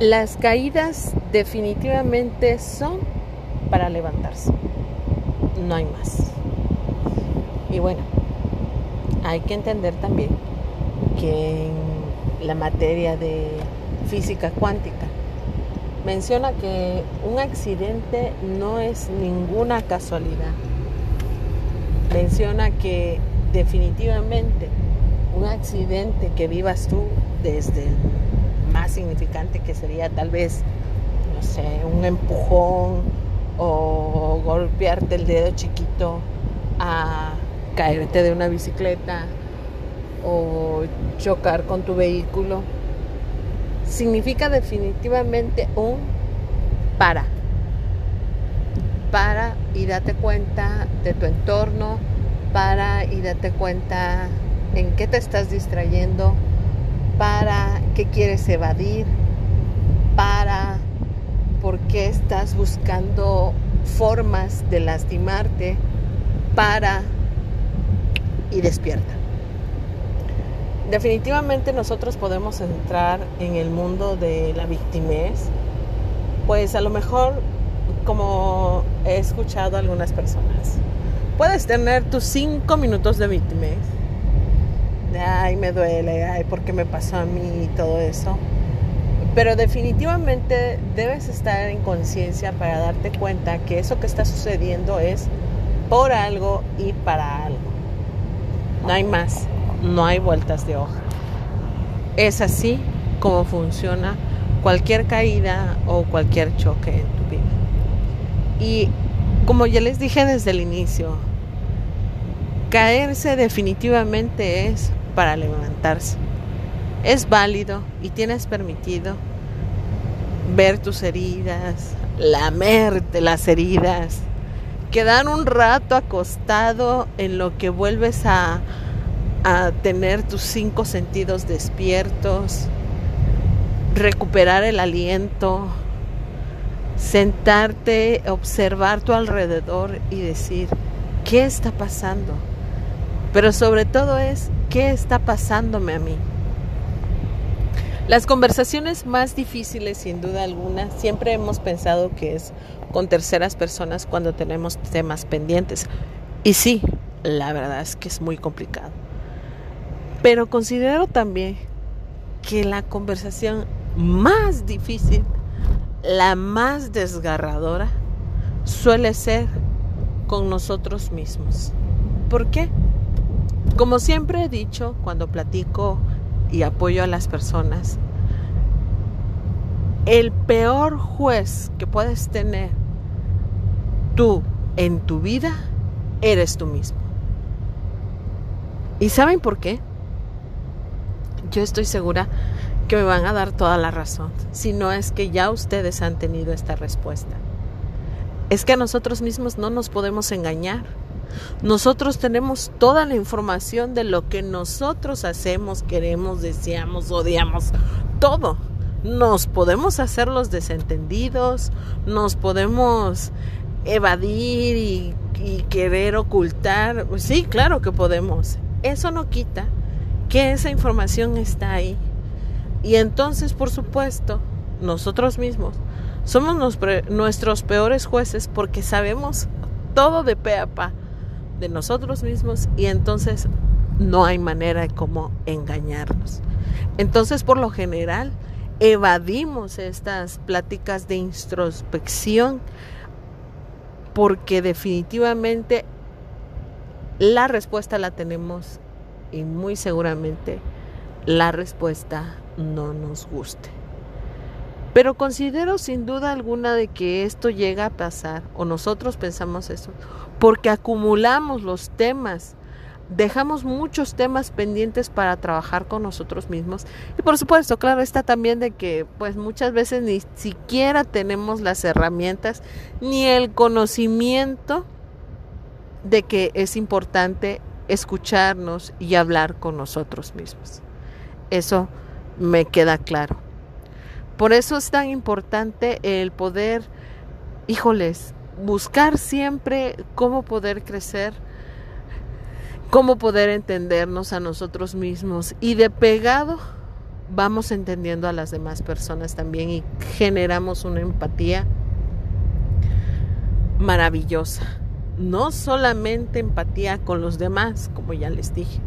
Las caídas definitivamente son para levantarse. No hay más. Y bueno, hay que entender también que en la materia de física cuántica menciona que un accidente no es ninguna casualidad. Menciona que definitivamente un accidente que vivas tú desde más significante que sería tal vez, no sé, un empujón o golpearte el dedo chiquito a caerte de una bicicleta o chocar con tu vehículo, significa definitivamente un para. Para y date cuenta de tu entorno, para y date cuenta en qué te estás distrayendo, para qué quieres evadir, para por qué estás buscando formas de lastimarte, para y despierta. Definitivamente nosotros podemos entrar en el mundo de la victimez, pues a lo mejor como he escuchado a algunas personas, puedes tener tus cinco minutos de victimez ay, me duele, ay, ¿por qué me pasó a mí y todo eso? Pero definitivamente debes estar en conciencia para darte cuenta que eso que está sucediendo es por algo y para algo. No hay más, no hay vueltas de hoja. Es así como funciona cualquier caída o cualquier choque en tu vida. Y como ya les dije desde el inicio, caerse definitivamente es para levantarse. Es válido y tienes permitido ver tus heridas, lamerte las heridas, quedar un rato acostado en lo que vuelves a, a tener tus cinco sentidos despiertos, recuperar el aliento, sentarte, observar tu alrededor y decir, ¿qué está pasando? Pero sobre todo es ¿Qué está pasándome a mí? Las conversaciones más difíciles, sin duda alguna, siempre hemos pensado que es con terceras personas cuando tenemos temas pendientes. Y sí, la verdad es que es muy complicado. Pero considero también que la conversación más difícil, la más desgarradora, suele ser con nosotros mismos. ¿Por qué? Como siempre he dicho cuando platico y apoyo a las personas, el peor juez que puedes tener tú en tu vida eres tú mismo. ¿Y saben por qué? Yo estoy segura que me van a dar toda la razón, si no es que ya ustedes han tenido esta respuesta. Es que a nosotros mismos no nos podemos engañar. Nosotros tenemos toda la información de lo que nosotros hacemos, queremos, deseamos, odiamos, todo. Nos podemos hacer los desentendidos, nos podemos evadir y, querer ocultar. Sí, claro que podemos. Eso no quita que esa información está ahí. Y entonces, por supuesto, nosotros mismos somos nuestros peores jueces porque sabemos todo de pe a pa de nosotros mismos y entonces no hay manera de cómo engañarnos. Entonces, por lo general, evadimos estas pláticas de introspección porque definitivamente la respuesta la tenemos y muy seguramente la respuesta no nos guste. Pero considero sin duda alguna de que esto llega a pasar, o nosotros pensamos eso, porque acumulamos los temas, dejamos muchos temas pendientes para trabajar con nosotros mismos. Y por supuesto, claro, está también de que pues muchas veces ni siquiera tenemos las herramientas ni el conocimiento de que es importante escucharnos y hablar con nosotros mismos. Eso me queda claro. Por eso es tan importante el poder, híjoles, buscar siempre cómo poder crecer, cómo poder entendernos a nosotros mismos y de pegado vamos entendiendo a las demás personas también y generamos una empatía maravillosa. No solamente empatía con los demás, como ya les dije,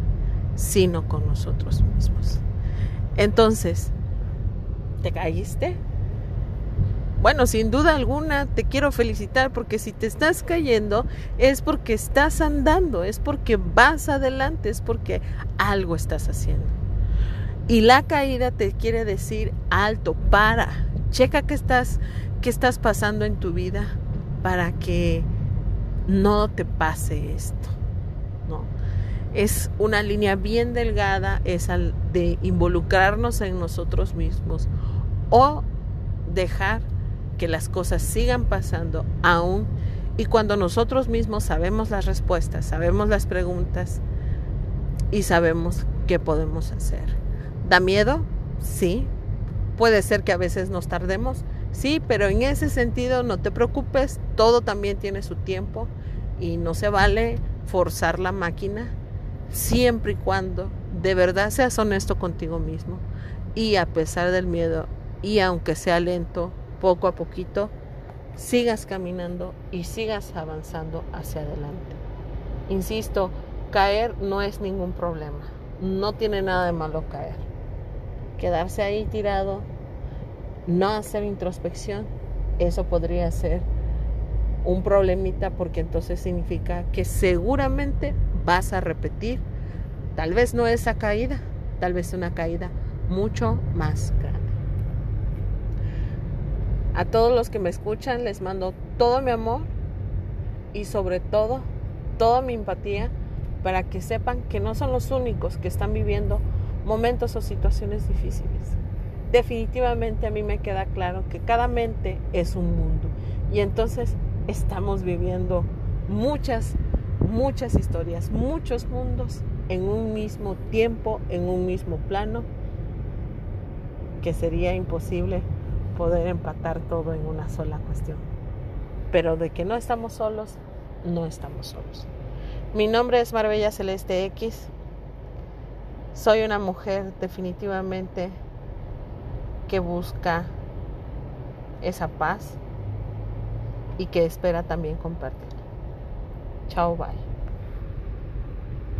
sino con nosotros mismos. Entonces, ¿te caíste? Bueno, sin duda alguna te quiero felicitar porque si te estás cayendo es porque estás andando, es porque vas adelante, es porque algo estás haciendo. Y la caída te quiere decir alto, para, checa qué estás, qué estás pasando en tu vida para que no te pase esto. ¿no? Es una línea bien delgada, es al de involucrarnos en nosotros mismos o dejar que las cosas sigan pasando aún y cuando nosotros mismos sabemos las respuestas, sabemos las preguntas y sabemos qué podemos hacer. ¿Da miedo? Sí. Puede ser que a veces nos tardemos, sí, pero en ese sentido no te preocupes, todo también tiene su tiempo y no se vale forzar la máquina siempre y cuando de verdad seas honesto contigo mismo y a pesar del miedo y aunque sea lento, poco a poquito sigas caminando y sigas avanzando hacia adelante. Insisto, caer no es ningún problema. No tiene nada de malo caer. Quedarse ahí tirado, no hacer introspección, eso podría ser un problemita porque entonces significa que seguramente vas a repetir, tal vez no esa caída, tal vez una caída mucho más grande. A todos los que me escuchan les mando todo mi amor y sobre todo toda mi empatía para que sepan que no son los únicos que están viviendo momentos o situaciones difíciles. Definitivamente a mí me queda claro que cada mente es un mundo y entonces estamos viviendo muchas, muchas historias, muchos mundos en un mismo tiempo, en un mismo plano, que sería imposible poder empatar todo en una sola cuestión. Pero de que no estamos solos, no estamos solos. Mi nombre es Marbella Celeste X. Soy una mujer definitivamente que busca esa paz y que espera también compartir. 超白